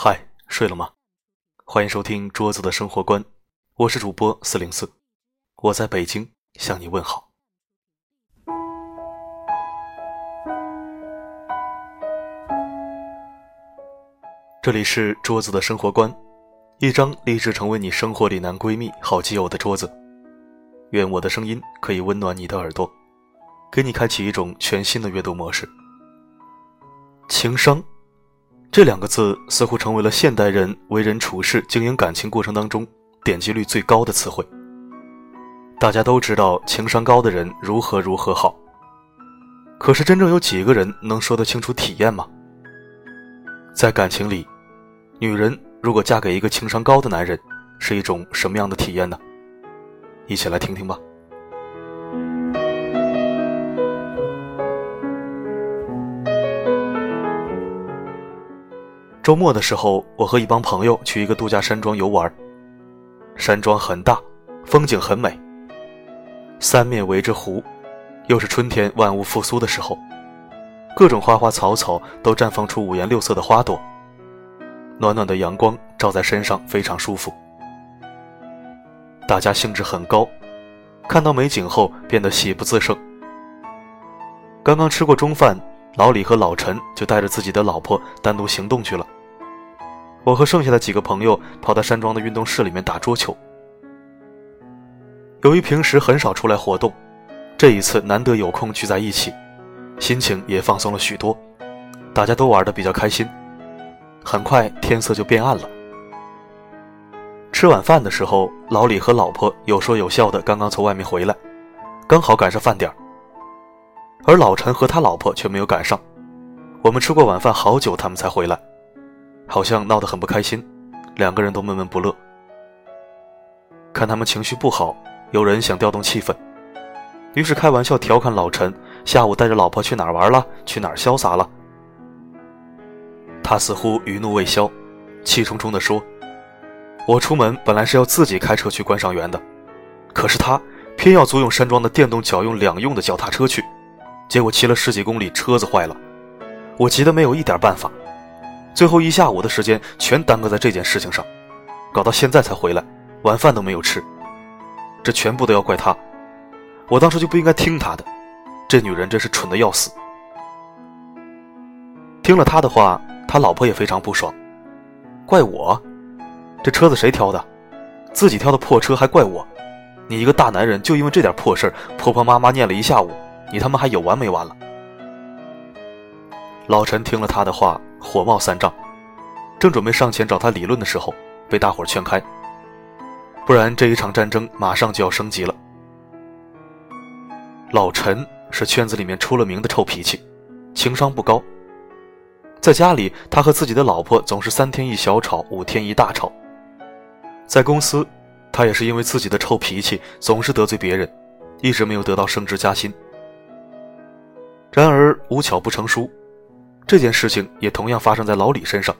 嗨，睡了吗？欢迎收听桌子的生活观，我是主播四零四，我在北京向你问好。这里是桌子的生活观，一张立志成为你生活里男闺蜜、好基友的桌子。愿我的声音可以温暖你的耳朵，给你开启一种全新的阅读模式。情商。这两个字似乎成为了现代人为人处事、经营感情过程当中点击率最高的词汇。大家都知道情商高的人如何如何好，可是真正有几个人能说得清楚体验吗？在感情里，女人如果嫁给一个情商高的男人，是一种什么样的体验呢？一起来听听吧。周末的时候，我和一帮朋友去一个度假山庄游玩。山庄很大，风景很美，三面围着湖，又是春天万物复苏的时候，各种花花草草都绽放出五颜六色的花朵。暖暖的阳光照在身上，非常舒服。大家兴致很高，看到美景后变得喜不自胜。刚刚吃过中饭，老李和老陈就带着自己的老婆单独行动去了。我和剩下的几个朋友跑到山庄的运动室里面打桌球。由于平时很少出来活动，这一次难得有空聚在一起，心情也放松了许多，大家都玩的比较开心。很快天色就变暗了。吃晚饭的时候，老李和老婆有说有笑的刚刚从外面回来，刚好赶上饭点而老陈和他老婆却没有赶上，我们吃过晚饭好久，他们才回来。好像闹得很不开心，两个人都闷闷不乐。看他们情绪不好，有人想调动气氛，于是开玩笑调侃老陈：“下午带着老婆去哪儿玩了？去哪儿潇洒了？”他似乎余怒未消，气冲冲地说：“我出门本来是要自己开车去观赏园的，可是他偏要租用山庄的电动脚用两用的脚踏车去，结果骑了十几公里，车子坏了，我急得没有一点办法。”最后一下午的时间全耽搁在这件事情上，搞到现在才回来，晚饭都没有吃，这全部都要怪他。我当时就不应该听他的，这女人真是蠢的要死。听了他的话，他老婆也非常不爽，怪我，这车子谁挑的？自己挑的破车还怪我？你一个大男人就因为这点破事婆婆妈妈念了一下午，你他妈还有完没完了？老陈听了他的话。火冒三丈，正准备上前找他理论的时候，被大伙劝开。不然这一场战争马上就要升级了。老陈是圈子里面出了名的臭脾气，情商不高。在家里，他和自己的老婆总是三天一小吵，五天一大吵。在公司，他也是因为自己的臭脾气，总是得罪别人，一直没有得到升职加薪。然而无巧不成书。这件事情也同样发生在老李身上，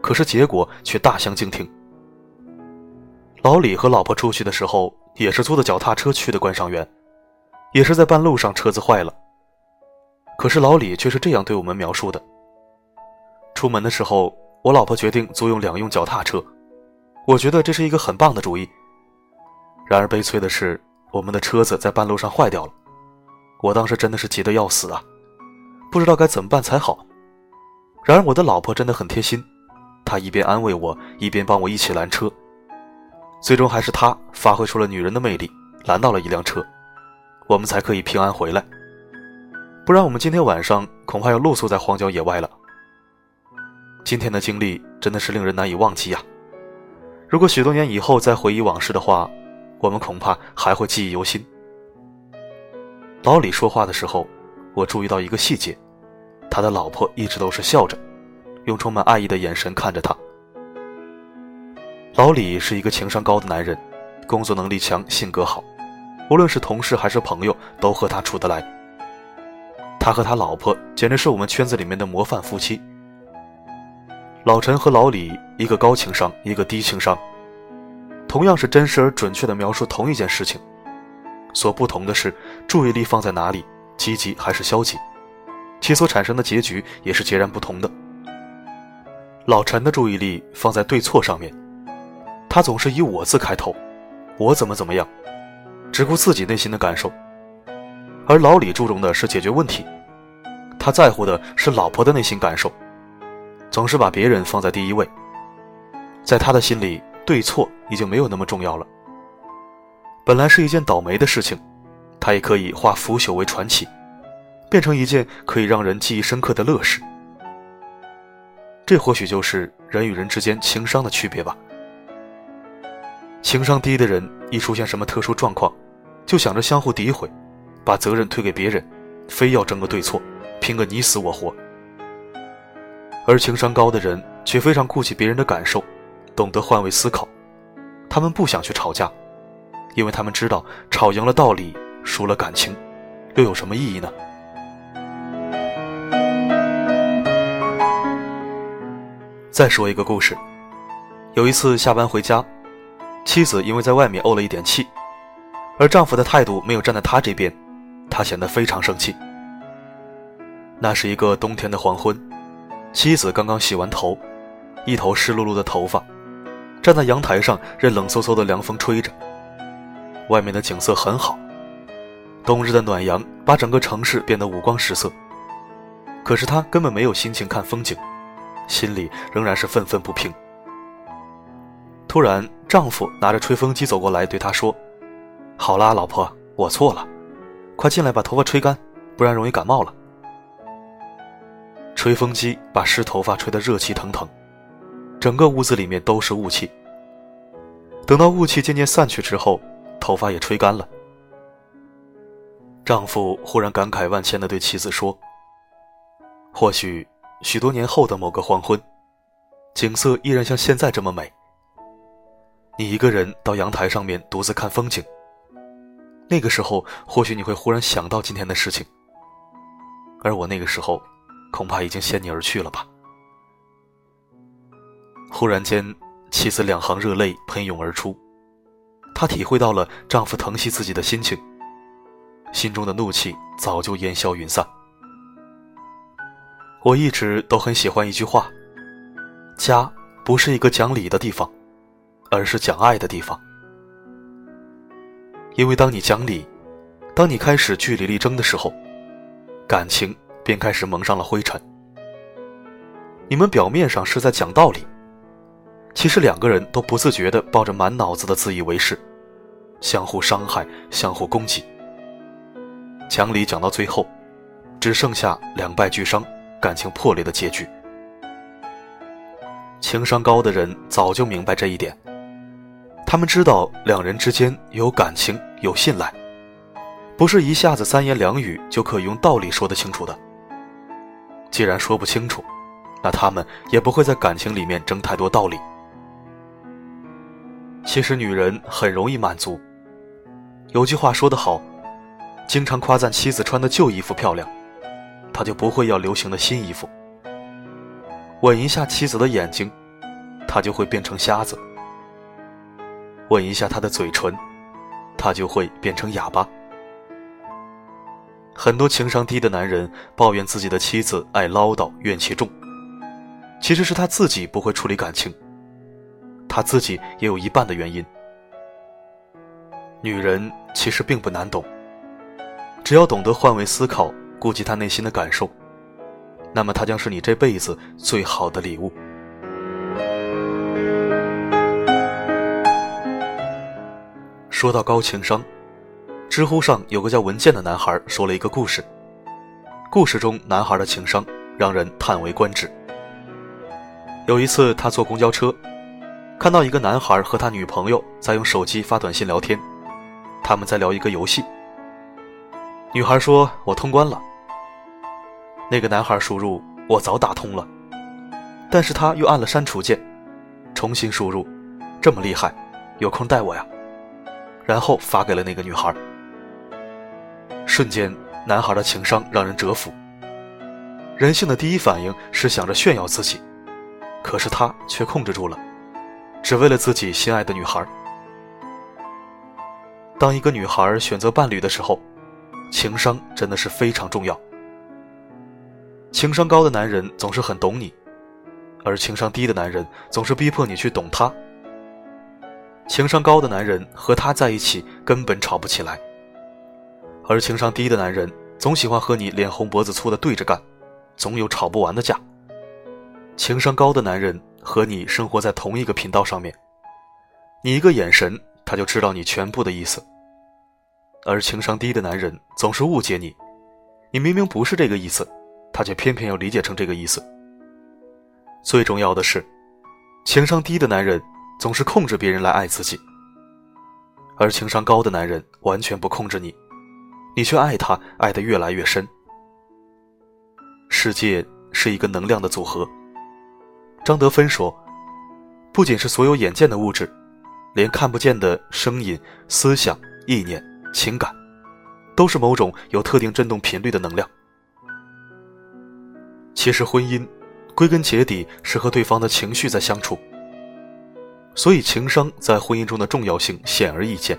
可是结果却大相径庭。老李和老婆出去的时候，也是租的脚踏车去的观赏园，也是在半路上车子坏了。可是老李却是这样对我们描述的：出门的时候，我老婆决定租用两用脚踏车，我觉得这是一个很棒的主意。然而悲催的是，我们的车子在半路上坏掉了，我当时真的是急得要死啊，不知道该怎么办才好。然而，我的老婆真的很贴心，她一边安慰我，一边帮我一起拦车。最终还是她发挥出了女人的魅力，拦到了一辆车，我们才可以平安回来。不然，我们今天晚上恐怕要露宿在荒郊野外了。今天的经历真的是令人难以忘记呀！如果许多年以后再回忆往事的话，我们恐怕还会记忆犹新。老李说话的时候，我注意到一个细节。他的老婆一直都是笑着，用充满爱意的眼神看着他。老李是一个情商高的男人，工作能力强，性格好，无论是同事还是朋友，都和他处得来。他和他老婆简直是我们圈子里面的模范夫妻。老陈和老李，一个高情商，一个低情商，同样是真实而准确的描述同一件事情，所不同的是注意力放在哪里，积极还是消极。其所产生的结局也是截然不同的。老陈的注意力放在对错上面，他总是以我字开头，我怎么怎么样，只顾自己内心的感受。而老李注重的是解决问题，他在乎的是老婆的内心感受，总是把别人放在第一位。在他的心里，对错已经没有那么重要了。本来是一件倒霉的事情，他也可以化腐朽为传奇，变成一件可以让人记忆深刻的乐事。这或许就是人与人之间情商的区别吧。情商低的人一出现什么特殊状况，就想着相互诋毁。把责任推给别人，非要争个对错，拼个你死我活。而情商高的人却非常顾及别人的感受，懂得换位思考。他们不想去吵架，因为他们知道吵赢了道理，输了感情，又有什么意义呢？再说一个故事，有一次下班回家，妻子因为在外面怄了一点气，而丈夫的态度没有站在她这边。她显得非常生气。那是一个冬天的黄昏，妻子刚刚洗完头，一头湿漉漉的头发，站在阳台上任冷飕飕的凉风吹着。外面的景色很好，冬日的暖阳把整个城市变得五光十色。可是她根本没有心情看风景，心里仍然是愤愤不平。突然，丈夫拿着吹风机走过来，对她说：“好啦，老婆，我错了。”快进来把头发吹干，不然容易感冒了。吹风机把湿头发吹得热气腾腾，整个屋子里面都是雾气。等到雾气渐渐散去之后，头发也吹干了。丈夫忽然感慨万千地对妻子说：“或许许多年后的某个黄昏，景色依然像现在这么美。你一个人到阳台上面独自看风景。”那个时候，或许你会忽然想到今天的事情，而我那个时候，恐怕已经先你而去了吧。忽然间，妻子两行热泪喷涌而出，她体会到了丈夫疼惜自己的心情，心中的怒气早就烟消云散。我一直都很喜欢一句话：家不是一个讲理的地方，而是讲爱的地方。因为当你讲理，当你开始据理力争的时候，感情便开始蒙上了灰尘。你们表面上是在讲道理，其实两个人都不自觉地抱着满脑子的自以为是，相互伤害，相互攻击。讲理讲到最后，只剩下两败俱伤、感情破裂的结局。情商高的人早就明白这一点。他们知道两人之间有感情、有信赖，不是一下子三言两语就可以用道理说得清楚的。既然说不清楚，那他们也不会在感情里面争太多道理。其实女人很容易满足。有句话说得好，经常夸赞妻子穿的旧衣服漂亮，他就不会要流行的新衣服。吻一下妻子的眼睛，他就会变成瞎子。吻一下他的嘴唇，他就会变成哑巴。很多情商低的男人抱怨自己的妻子爱唠叨、怨气重，其实是他自己不会处理感情。他自己也有一半的原因。女人其实并不难懂，只要懂得换位思考，顾及他内心的感受，那么他将是你这辈子最好的礼物。说到高情商，知乎上有个叫文健的男孩说了一个故事。故事中男孩的情商让人叹为观止。有一次他坐公交车，看到一个男孩和他女朋友在用手机发短信聊天，他们在聊一个游戏。女孩说：“我通关了。”那个男孩输入：“我早打通了。”但是他又按了删除键，重新输入：“这么厉害，有空带我呀。”然后发给了那个女孩。瞬间，男孩的情商让人折服。人性的第一反应是想着炫耀自己，可是他却控制住了，只为了自己心爱的女孩。当一个女孩选择伴侣的时候，情商真的是非常重要。情商高的男人总是很懂你，而情商低的男人总是逼迫你去懂他。情商高的男人和他在一起根本吵不起来，而情商低的男人总喜欢和你脸红脖子粗的对着干，总有吵不完的架。情商高的男人和你生活在同一个频道上面，你一个眼神他就知道你全部的意思。而情商低的男人总是误解你，你明明不是这个意思，他却偏偏要理解成这个意思。最重要的是，情商低的男人。总是控制别人来爱自己，而情商高的男人完全不控制你，你却爱他，爱得越来越深。世界是一个能量的组合。张德芬说：“不仅是所有眼见的物质，连看不见的声音、思想、意念、情感，都是某种有特定振动频率的能量。”其实，婚姻归根结底是和对方的情绪在相处。所以，情商在婚姻中的重要性显而易见。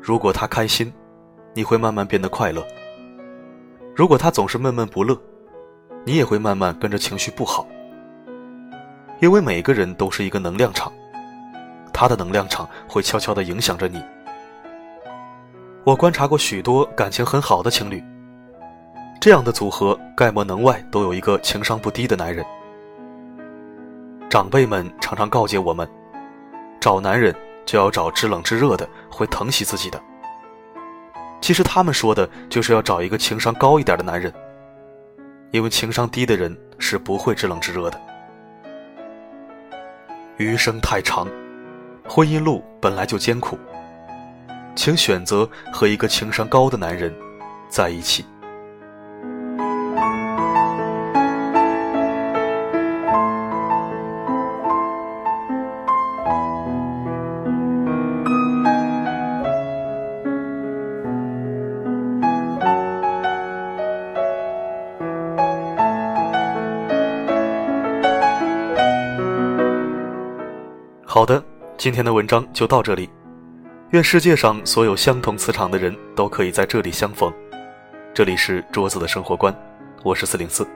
如果他开心，你会慢慢变得快乐；如果他总是闷闷不乐，你也会慢慢跟着情绪不好。因为每个人都是一个能量场，他的能量场会悄悄地影响着你。我观察过许多感情很好的情侣，这样的组合，概莫能外都有一个情商不低的男人。长辈们常常告诫我们，找男人就要找知冷知热的，会疼惜自己的。其实他们说的就是要找一个情商高一点的男人，因为情商低的人是不会知冷知热的。余生太长，婚姻路本来就艰苦，请选择和一个情商高的男人在一起。好的，今天的文章就到这里。愿世界上所有相同磁场的人都可以在这里相逢。这里是桌子的生活观，我是四零四。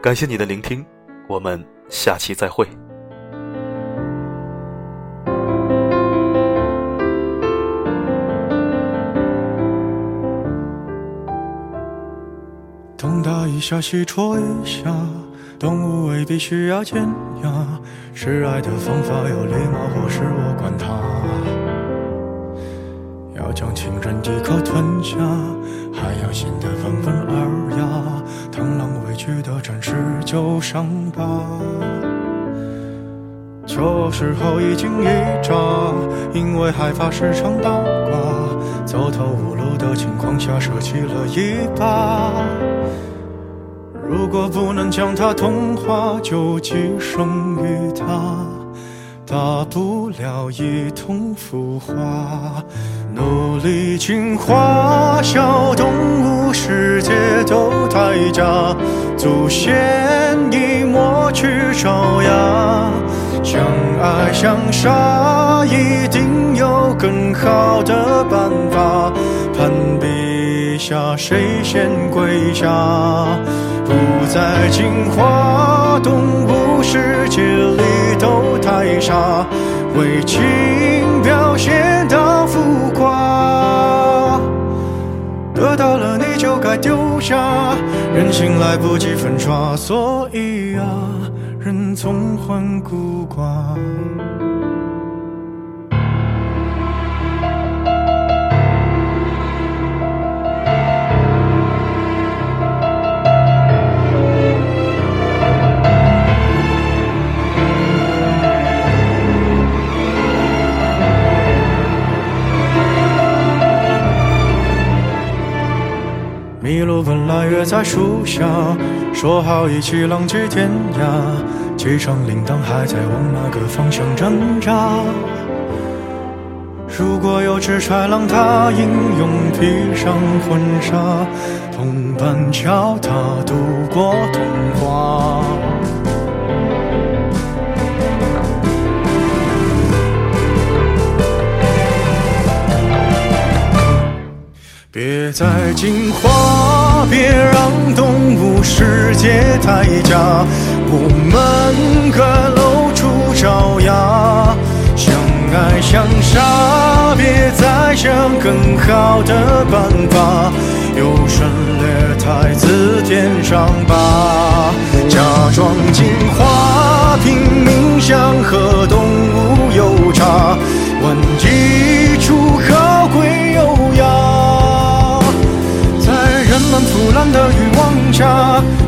感谢你的聆听，我们下期再会。东打一下，西戳一下。动物未必需要尖牙，示爱的方法有礼貌或是我管他。要将情人一口吞下，还要显得温文尔雅。螳螂委屈的展示旧伤疤，这时候一惊一乍，因为害怕时常倒挂，走投无路的情况下舍弃了一把。如果不能将它同化，就寄生于它，大不了一同腐化。努力进化，小动物世界都太假，祖先已抹去爪牙。相爱相杀，一定有更好的办法。下，谁先跪下？不再进化，动物世界里都太傻，为情表现到浮夸，得到了你就该丢下，人心来不及粉刷，所以啊，人总患孤寡。路本来约在树下，说好一起浪迹天涯。机场铃铛还在往那个方向挣扎。如果有只豺狼，它英勇披上婚纱，同伴教它度过童话。别再惊慌，别让动物世界太假。我们各露出爪牙，相爱相杀，别再想更好的办法。有顺列太子天上吧，假装进化，拼命想和动物有差，问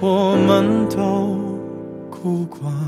我们都哭过。